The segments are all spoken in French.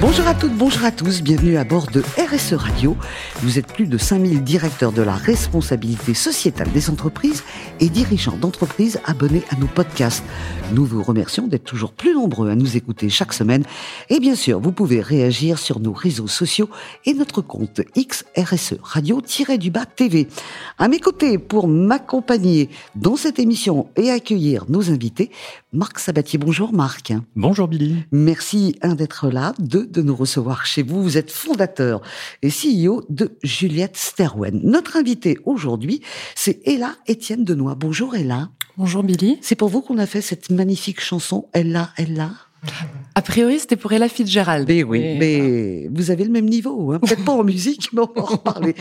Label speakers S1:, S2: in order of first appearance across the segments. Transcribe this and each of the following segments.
S1: Bonjour à toutes, bonjour à tous, bienvenue à bord de RSE Radio. Vous êtes plus de 5000 directeurs de la responsabilité sociétale des entreprises et dirigeants d'entreprises abonnés à nos podcasts. Nous vous remercions d'être toujours plus nombreux à nous écouter chaque semaine. Et bien sûr, vous pouvez réagir sur nos réseaux sociaux et notre compte XRSE Radio-du-Bas TV. À mes côtés, pour m'accompagner dans cette émission et accueillir nos invités, Marc Sabatier. Bonjour Marc.
S2: Bonjour Billy.
S1: Merci d'être là, de, de nous recevoir chez vous. Vous êtes fondateur et CEO de Juliette Sterwen. Notre invité aujourd'hui, c'est Ella Étienne Denois. Bonjour Ella.
S3: Bonjour Billy.
S1: C'est pour vous qu'on a fait cette magnifique chanson Ella, Ella.
S3: A priori, c'était pour Ella Fitzgerald.
S1: Mais oui, mais, vous avez le même niveau, hein. peut-être pas en musique, mais on va en reparler.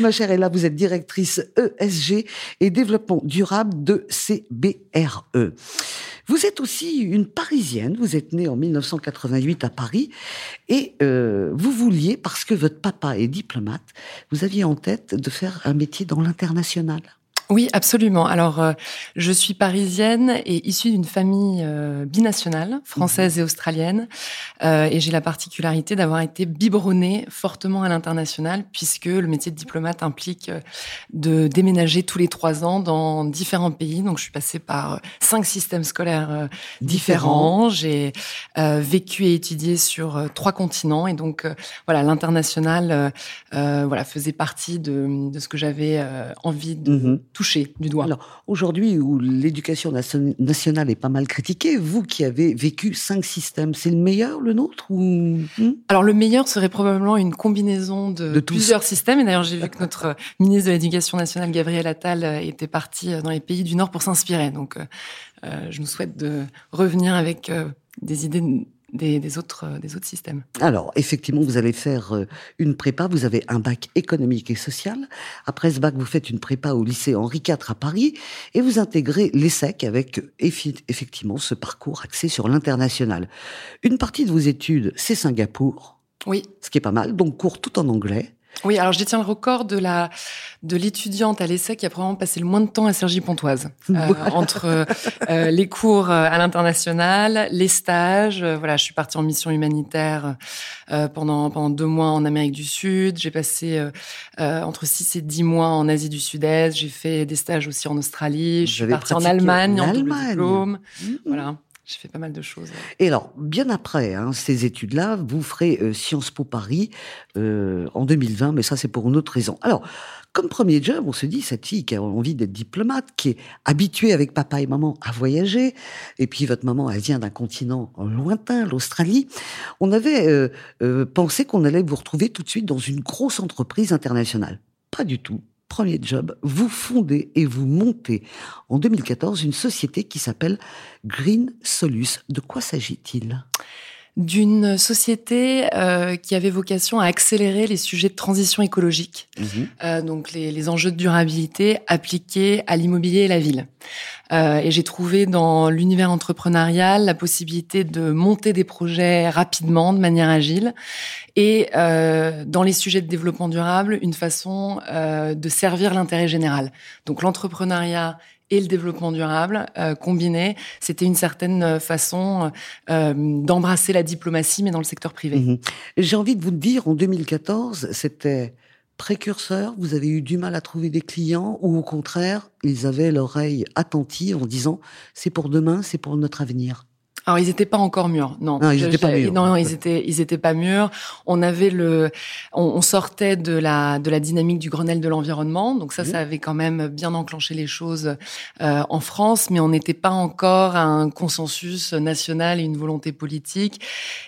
S1: Ma chère Ella, vous êtes directrice ESG et développement durable de CBRE. Vous êtes aussi une Parisienne, vous êtes née en 1988 à Paris et euh, vous vouliez, parce que votre papa est diplomate, vous aviez en tête de faire un métier dans l'international.
S3: Oui, absolument. Alors, euh, je suis parisienne et issue d'une famille euh, binationale, française et australienne, euh, et j'ai la particularité d'avoir été biberonnée fortement à l'international, puisque le métier de diplomate implique de déménager tous les trois ans dans différents pays. Donc, je suis passée par cinq systèmes scolaires différents. J'ai vécu et étudié sur trois continents, et donc, voilà, l'international, voilà, faisait partie de, de ce que j'avais envie de mm-hmm touché du doigt.
S1: Alors, aujourd'hui, où l'éducation nationale est pas mal critiquée, vous qui avez vécu cinq systèmes, c'est le meilleur, le nôtre ou...
S3: Hmm? Alors, le meilleur serait probablement une combinaison de, plusieurs systèmes. Et d'ailleurs, j'ai vu que notre ministre de l'Éducation nationale, Gabriel Attal, euh, était parti euh, dans les pays du Nord pour s'inspirer. Donc, euh, je nous souhaite de revenir avec des idées des, autres, euh, des autres systèmes.
S1: Alors, effectivement, vous allez faire euh, une prépa, vous avez un bac économique et social. Après ce bac, vous faites une prépa au lycée Henri IV à Paris et vous intégrez l'ESSEC avec effectivement ce parcours axé sur l'international. Une partie de vos études, c'est Singapour.
S3: Oui.
S1: Ce qui est pas mal, donc cours tout en anglais.
S3: Oui, alors je détiens le record de la de l'étudiante à l'essai qui a probablement passé le moins de temps à Sergi Pontoise euh, entre euh, les cours euh, à l'international, les stages. voilà, je suis partie en mission humanitaire pendant pendant deux mois en Amérique du Sud. J'ai passé entre six et dix mois en Asie du Sud-Est. J'ai fait des stages aussi en Australie. je suis partie en Allemagne en, double diplôme. Mmh. Voilà. J'ai fait pas mal de choses.
S1: Et alors, bien après hein, ces études-là, vous ferez euh, Sciences Po Paris euh, en 2020, mais ça c'est pour une autre raison. Alors, comme premier job, on se dit, cette fille qui a envie d'être diplomate, qui est habituée avec papa et maman à voyager, et puis votre maman, elle vient d'un continent lointain, l'Australie, on avait euh, pensé qu'on allait vous retrouver tout de suite dans une grosse entreprise internationale. Pas du tout premier job, vous fondez et vous montez en 2014 une société qui s'appelle Green Solus. De quoi s'agit-il?
S3: D'une société euh, qui avait vocation à accélérer les sujets de transition écologique, mhm. euh, donc les, les, enjeux de durabilité appliqués à l'immobilier et la ville. Euh, et j'ai trouvé dans l'univers entrepreneurial la possibilité de monter des projets rapidement, de manière agile, et euh, dans les sujets de développement durable, une façon euh, de servir l'intérêt général. Donc l'entrepreneuriat et le développement durable euh, combinés, c'était une certaine façon euh, d'embrasser la diplomatie, mais dans le secteur privé.
S1: Mhm. J'ai envie de vous dire, en 2014, c'était précurseur, vous avez eu du mal à trouver des clients, ou au contraire, ils avaient l'oreille attentive en disant, c'est pour demain, c'est pour notre avenir
S3: alors ils n'étaient pas encore mûrs, non.
S1: Non, ils n'étaient pas mûrs.
S3: Non, ils étaient, ils étaient pas mûrs. On avait le, on, sortait de la de la dynamique du Grenelle de l'environnement, donc ça, ça avait quand même bien enclenché les choses euh, en France, mais on n'était pas encore à un consensus national et une volonté politique,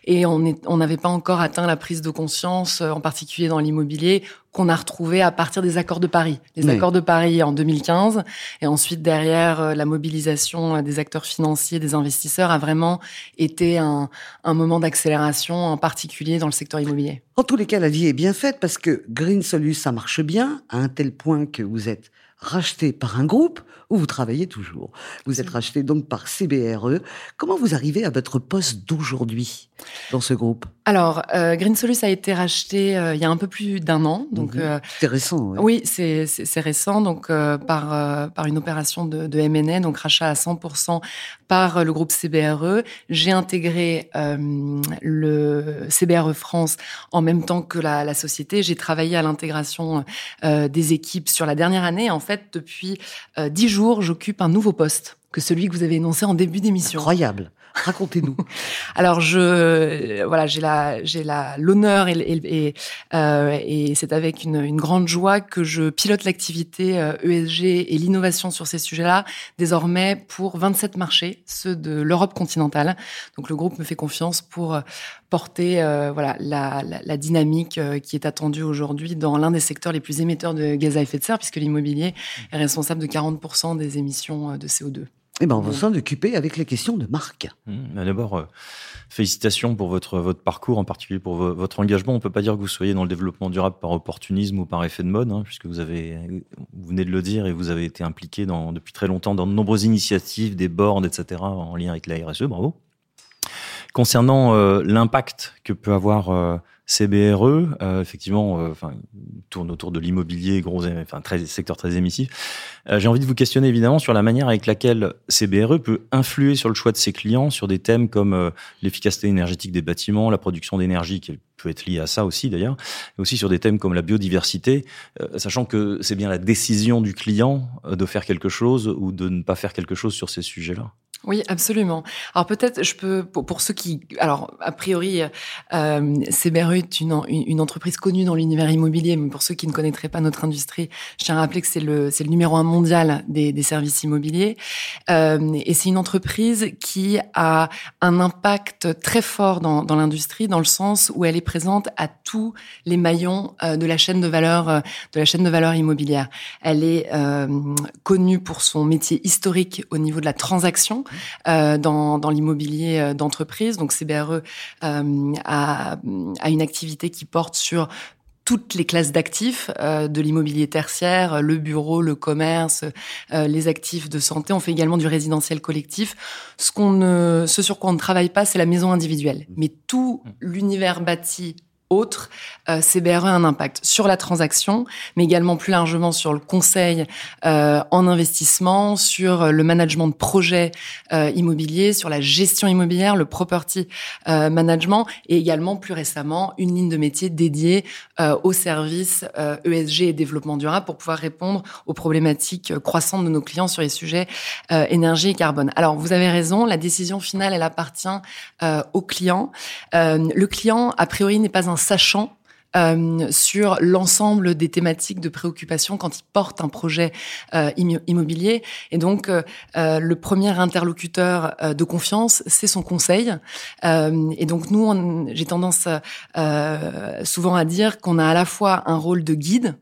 S3: et on n'avait pas encore atteint la prise de conscience, en particulier dans l'immobilier, qu'on a retrouvé à partir des accords de Paris. Les accords de Paris en 2015 et ensuite derrière euh, la mobilisation euh, des acteurs financiers, des investisseurs a vraiment été un, un moment d'accélération, en particulier dans le secteur immobilier.
S1: En tous les cas, la vie est bien faite parce que Green Solus, ça marche bien à un tel point que vous êtes racheté par un groupe où vous travaillez toujours. Vous êtes racheté donc par CBRE. Comment vous arrivez à votre poste d'aujourd'hui? Dans ce groupe
S3: alors, euh, Green Solus a été racheté euh, il y a un peu plus d'un an. Donc,
S1: mhm.
S3: euh,
S1: c'est récent.
S3: Oui, c'est récent. Donc, par par une opération de, de M&A, donc rachat à 100% par le groupe CBRE. J'ai intégré le CBRE France en même temps que la, la société. J'ai travaillé à l'intégration des équipes sur la dernière année. En fait, depuis dix jours, j'occupe un nouveau poste que celui que vous avez énoncé en début d'émission.
S1: Incroyable. Racontez-nous.
S3: Alors je voilà j'ai la j'ai la l'honneur et et, euh, et c'est avec une, une, grande joie que je pilote l'activité ESG euh, e et l'innovation sur ces sujets-là désormais pour 27 marchés ceux de l'Europe continentale. Donc le groupe me fait confiance pour euh, porter euh, voilà la, la, la, dynamique euh, qui est attendue aujourd'hui dans l'un des secteurs les plus émetteurs de gaz à effet de serre puisque l'immobilier est responsable de 40% des émissions de CO2.
S1: Eh ben, on va s'en occuper avec les questions de Marc.
S2: Mmh, D'abord, euh, félicitations pour votre, votre parcours, en particulier pour votre engagement. On ne peut pas dire que vous soyez dans le développement durable par opportunisme ou par effet de mode, hein, puisque vous, avez, vous venez de le dire et vous avez été impliqué dans, depuis très longtemps dans de nombreuses initiatives, des boards, etc., en lien avec la RSE. Bravo. Concernant euh, l'impact que peut avoir euh, CBRE, euh, effectivement, euh, tourne autour de l'immobilier, gros, enfin, très, secteur très émissif. Euh, J'ai envie de vous questionner évidemment sur la manière avec laquelle CBRE peut influer sur le choix de ses clients sur des thèmes comme euh, l'efficacité énergétique des bâtiments, la production d'énergie qui peut être liée à ça aussi d'ailleurs, et aussi sur des thèmes comme la biodiversité, euh, sachant que c'est bien la décision du client de faire quelque chose ou de ne pas faire quelque chose sur ces sujets-là.
S3: Oui, absolument. Alors peut-être, je peux pour, ceux qui, alors a priori, euh, est une, entreprise connue dans l'univers immobilier, mais pour ceux qui ne connaîtraient pas notre industrie, je tiens à rappeler que c'est le numéro un mondial des, des services immobiliers, euh, et c'est une entreprise qui a un impact très fort dans, dans l'industrie, dans le sens où elle est présente à tous les maillons euh, de la chaîne de valeur euh, de la chaîne de valeur immobilière. Elle est euh, connue pour son métier historique au niveau de la transaction dans, l'immobilier d'entreprise. Donc CBRE a une activité qui porte sur toutes les classes d'actifs euh, de l'immobilier tertiaire, le bureau, le commerce, euh, les actifs de santé. On fait également du résidentiel collectif. Ce qu'on ne, ce sur quoi on ne travaille pas, c'est la maison individuelle. Mais tout l'univers bâti autres, euh, CBRE a un impact sur la transaction, mais également plus largement sur le conseil euh, en investissement, sur le management de projets euh, immobiliers, sur la gestion immobilière, le property euh, management, et également plus récemment une ligne de métier dédiée euh, aux services ESG et développement durable pour pouvoir répondre aux problématiques croissantes de nos clients sur les sujets énergie et carbone. Alors vous avez raison, la décision finale elle appartient au client. le client a priori n'est pas un sachant euh, sur l'ensemble des thématiques de préoccupation quand il porte un projet euh, immobilier. Et donc, euh, euh le premier interlocuteur euh, de confiance, c'est son conseil. Euh, et donc, nous, j'ai tendance souvent à dire qu'on a à la fois un rôle de guide,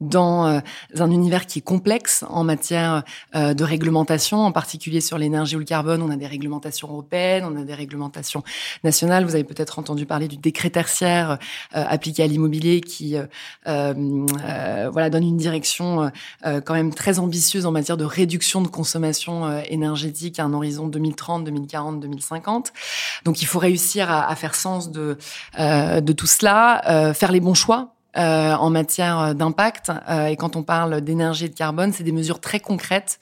S3: dans euh, un univers qui est complexe en matière euh, de réglementation, en particulier sur l'énergie ou le carbone. On a des réglementations européennes, on a des réglementations nationales. Vous avez peut-être entendu parler du décret tertiaire euh, appliqué à l'immobilier qui voilà donne une direction quand même très ambitieuse en matière de réduction de consommation énergétique à un horizon 2030, 2040, 2050. Donc il faut réussir à, à faire sens de de tout cela, faire les bons choix euh, en matière d'impact. Euh, et quand on parle d'énergie et de carbone, c'est des mesures très concrètes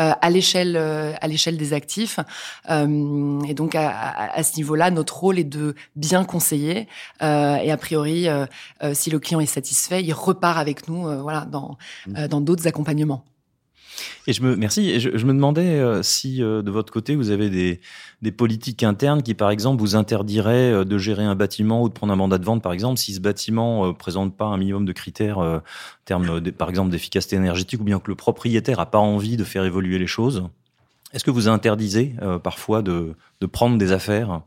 S3: euh, à l'échelle à l'échelle des actifs. et donc à, à, ce niveau-là, notre rôle est de bien conseiller. et a priori, si le client est satisfait, il repart avec nous, voilà, dans mmh. dans d'autres accompagnements.
S2: Et je me merci. Et je, je me demandais euh, si euh, de votre côté vous avez des, des politiques internes qui, par exemple, vous interdiraient euh, de gérer un bâtiment ou de prendre un mandat de vente, par exemple, si ce bâtiment présente pas un minimum de critères, termes, par exemple, d'efficacité énergétique, ou bien que le propriétaire a pas envie de faire évoluer les choses? Est-ce que vous interdisez parfois de, de prendre des affaires?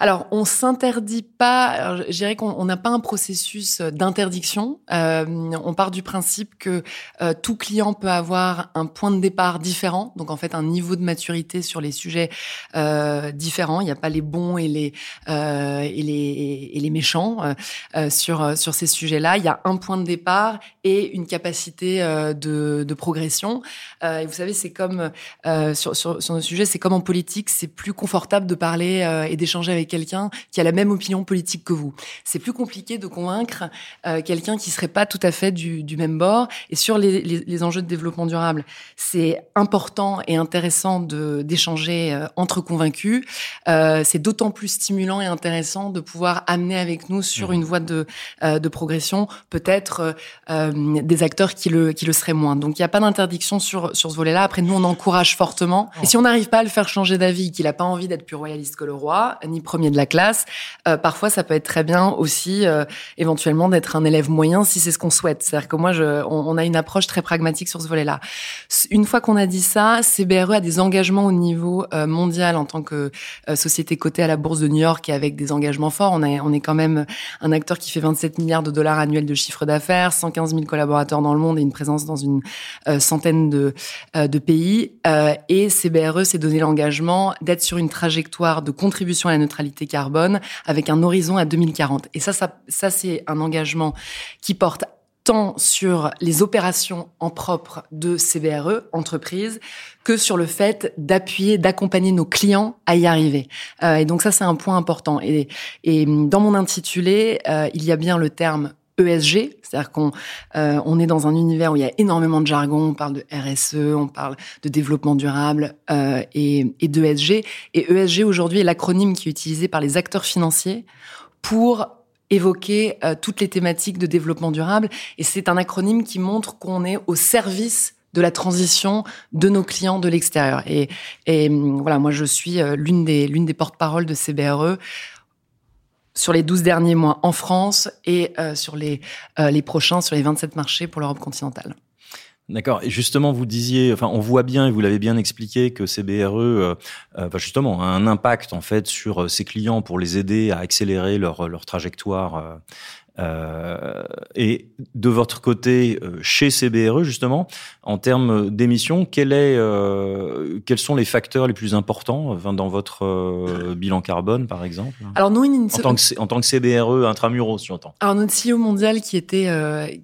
S3: Alors, on s'interdit pas. Je dirais qu'on n'a pas un processus d'interdiction. Euh, on part du principe que euh, tout client peut avoir un point de départ différent, donc en fait un niveau de maturité sur les sujets euh, différents. Il n'y a pas les bons et les euh, et les et les méchants euh, sur sur ces sujets-là. Il y a un point de départ et une capacité de, de progression. et vous savez, c'est comme sur, sur sur nos sujets, c'est comme en politique, c'est plus confortable de parler et d'échanger avec quelqu'un qui a la même opinion politique que vous. C'est plus compliqué de convaincre euh, quelqu'un qui serait pas tout à fait du, du même bord. Et sur les, les, les enjeux de développement durable, c'est important et intéressant de d'échanger euh, entre convaincus. Euh, c'est d'autant plus stimulant et intéressant de pouvoir amener avec nous sur mmh. une voie de, de progression peut-être des acteurs qui le qui le seraient moins. Donc il n'y a pas d'interdiction sur sur ce volet-là. Après nous on encourage fortement. Et si on n'arrive pas à le faire changer d'avis, qu'il n'a pas envie d'être plus royaliste que le roi, ni premier de la classe, euh, parfois ça peut être très bien aussi euh, éventuellement d'être un élève moyen si c'est ce qu'on souhaite. C'est-à-dire que moi, on, a une approche très pragmatique sur ce volet-là. Une fois qu'on a dit ça, CBRE a des engagements au niveau euh, mondial en tant que société cotée à la bourse de New York et avec des engagements forts. On, a, on est quand même un acteur qui fait 27 milliards de dollars annuels de chiffre d'affaires, 115 000 collaborateurs dans le monde et une présence dans une centaine de pays. et CBRE s'est donné l'engagement d'être sur une trajectoire de contribution à la neutralité carbone avec un horizon à 2040. Et ça, ça, ça c'est un engagement qui porte tant sur les opérations en propre de CBRE, entreprise, que sur le fait d'appuyer, d'accompagner nos clients à y arriver. Euh, et donc ça, c'est un point important. Et, et dans mon intitulé, euh, il y a bien le terme ESG, c'est-à-dire qu'on euh, on est dans un univers où il y a énormément de jargon, on parle de RSE, on parle de développement durable euh, et, et d'ESG. Et ESG aujourd'hui est l'acronyme qui est utilisé par les acteurs financiers pour évoquer euh, toutes les thématiques de développement durable. Et c'est un acronyme qui montre qu'on est au service de la transition de nos clients de l'extérieur. Et, et voilà, moi je suis l'une des l'une des porte-paroles de CBRE sur les 12 derniers mois en France et euh, sur les, euh, les prochains, sur les 27 marchés pour l'Europe continentale.
S2: D'accord. Et justement, vous disiez, enfin, on voit bien et vous l'avez bien expliqué que CBRE, euh, justement, a un impact en fait sur ses clients pour les aider à accélérer leur leur trajectoire euh, et de votre côté, euh, chez CBRE justement, en termes d'émissions, quel est, euh, quels sont les facteurs les plus importants dans votre bilan carbone, par exemple?
S3: Alors nous,
S2: en, tant que, en tant que CBRE intramuros, j'entends.
S3: Alors notre CEO mondial qui était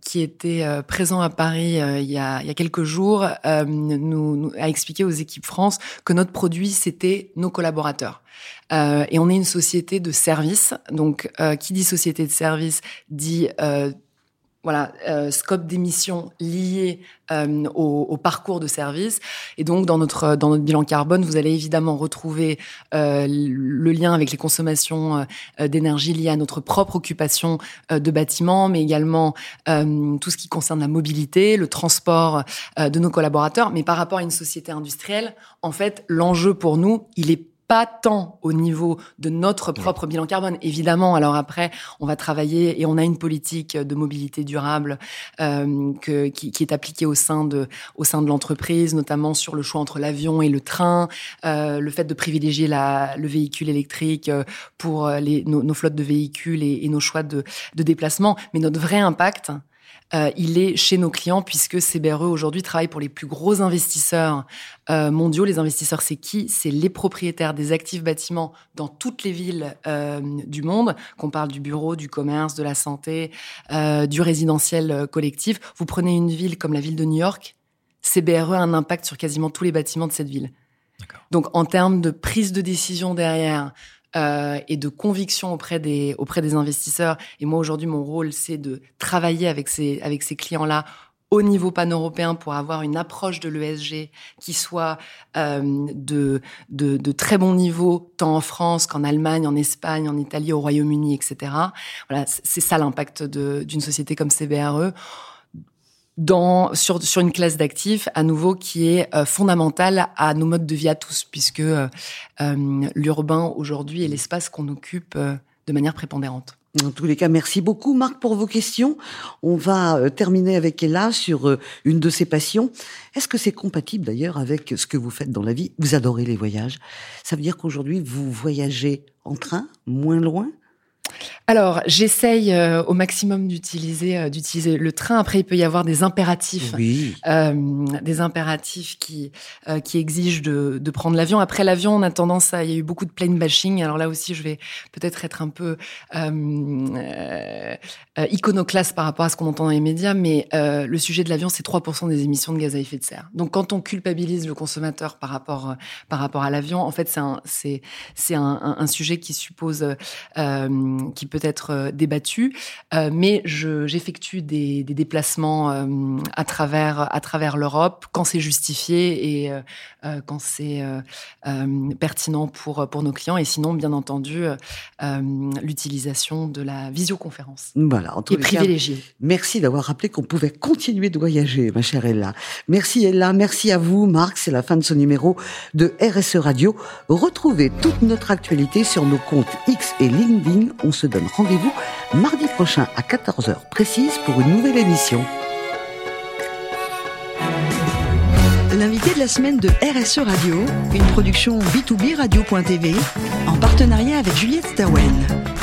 S3: qui était présent à Paris il y a il y a quelques jours nous, nous a expliqué aux équipes France que notre produit c'était nos collaborateurs. Euh, et on est une société de service. Donc, euh, qui dit société de service dit euh, voilà, euh, scope d'émissions lié euh, au, parcours de service. Et donc, dans notre dans notre bilan carbone, vous allez évidemment retrouver le lien avec les consommations d'énergie liées à notre propre occupation de bâtiments, mais également tout ce qui concerne la mobilité, le transport de nos collaborateurs. Mais par rapport à une société industrielle, en fait, l'enjeu pour nous, il est pas tant au niveau de notre propre bilan carbone. Évidemment, alors après, on va travailler et on a une politique de mobilité durable euh, que, qui, qui, est appliquée au sein de au sein de l'entreprise, notamment sur le choix entre l'avion et le train, euh, le fait de privilégier la, le véhicule électrique euh, pour les, nos, nos flottes de véhicules et, et nos choix de, de déplacement. Mais notre vrai impact, euh, il est chez nos clients puisque CBRE aujourd'hui travaille pour les plus gros investisseurs euh, mondiaux. Les investisseurs, c'est qui? C'est les propriétaires des actifs bâtiments dans toutes les villes euh, du monde, qu'on parle du bureau, du commerce, de la santé, du résidentiel collectif. Vous prenez une ville comme la ville de New York, CBRE a un impact sur quasiment tous les bâtiments de cette ville. Donc en termes de prise de décision derrière, euh, et de conviction auprès des auprès des investisseurs. Et moi aujourd'hui, mon rôle, c'est de travailler avec ces avec ces clients-là au niveau pan-européen pour avoir une approche de l'ESG qui soit euh, de, de, de, très bon niveau, tant en France qu'en Allemagne, en Espagne, en Italie, au Royaume-Uni, etc. Voilà, c'est ça l'impact d'une société comme CBRE dans, sur, sur une classe d'actifs, à nouveau, qui est euh, fondamentale à nos modes de vie à tous, puisque euh, euh l'urbain aujourd'hui est l'espace qu'on occupe euh, de manière prépondérante.
S1: En tous les cas, merci beaucoup Marc pour vos questions. On va terminer avec Ella sur une de ses passions. Est-ce que c'est compatible d'ailleurs avec ce que vous faites dans la vie? Vous adorez les voyages. Ça veut dire qu'aujourd'hui, vous voyagez en train, moins loin?
S3: Alors, j'essaye euh, au maximum d'utiliser euh, d'utiliser le train. Après, il peut y avoir des impératifs, euh, des impératifs qui qui exigent de, de prendre l'avion. Après l'avion, on a tendance à il y a eu beaucoup de plane bashing. Alors là aussi, je vais peut-être être un peu iconoclaste par rapport à ce qu'on entend dans les médias, mais le sujet de l'avion, c'est 3% des émissions de gaz à effet de serre. Donc, quand on culpabilise le consommateur par rapport par rapport à l'avion, en fait, c'est un c'est c'est un, un, un, sujet qui suppose qui peut être euh, débattu, euh, mais j'effectue des, des, déplacements euh, à travers à travers l'Europe quand c'est justifié et quand c'est pertinent pour pour nos clients. Et sinon, bien entendu, l'utilisation de la visioconférence
S1: voilà, en
S3: est privilégiée.
S1: merci d'avoir rappelé qu'on pouvait continuer de voyager, ma chère Ella. Merci Ella, merci à vous, Marc. C'est la fin de ce numéro de RSE Radio. Retrouvez toute notre actualité sur nos comptes X et LinkedIn. On se donne rendez-vous mardi prochain à 14h précise pour une nouvelle émission.
S4: L'invité de la semaine de RSE Radio, une production B2B Radio.tv en partenariat avec Juliette Stawen.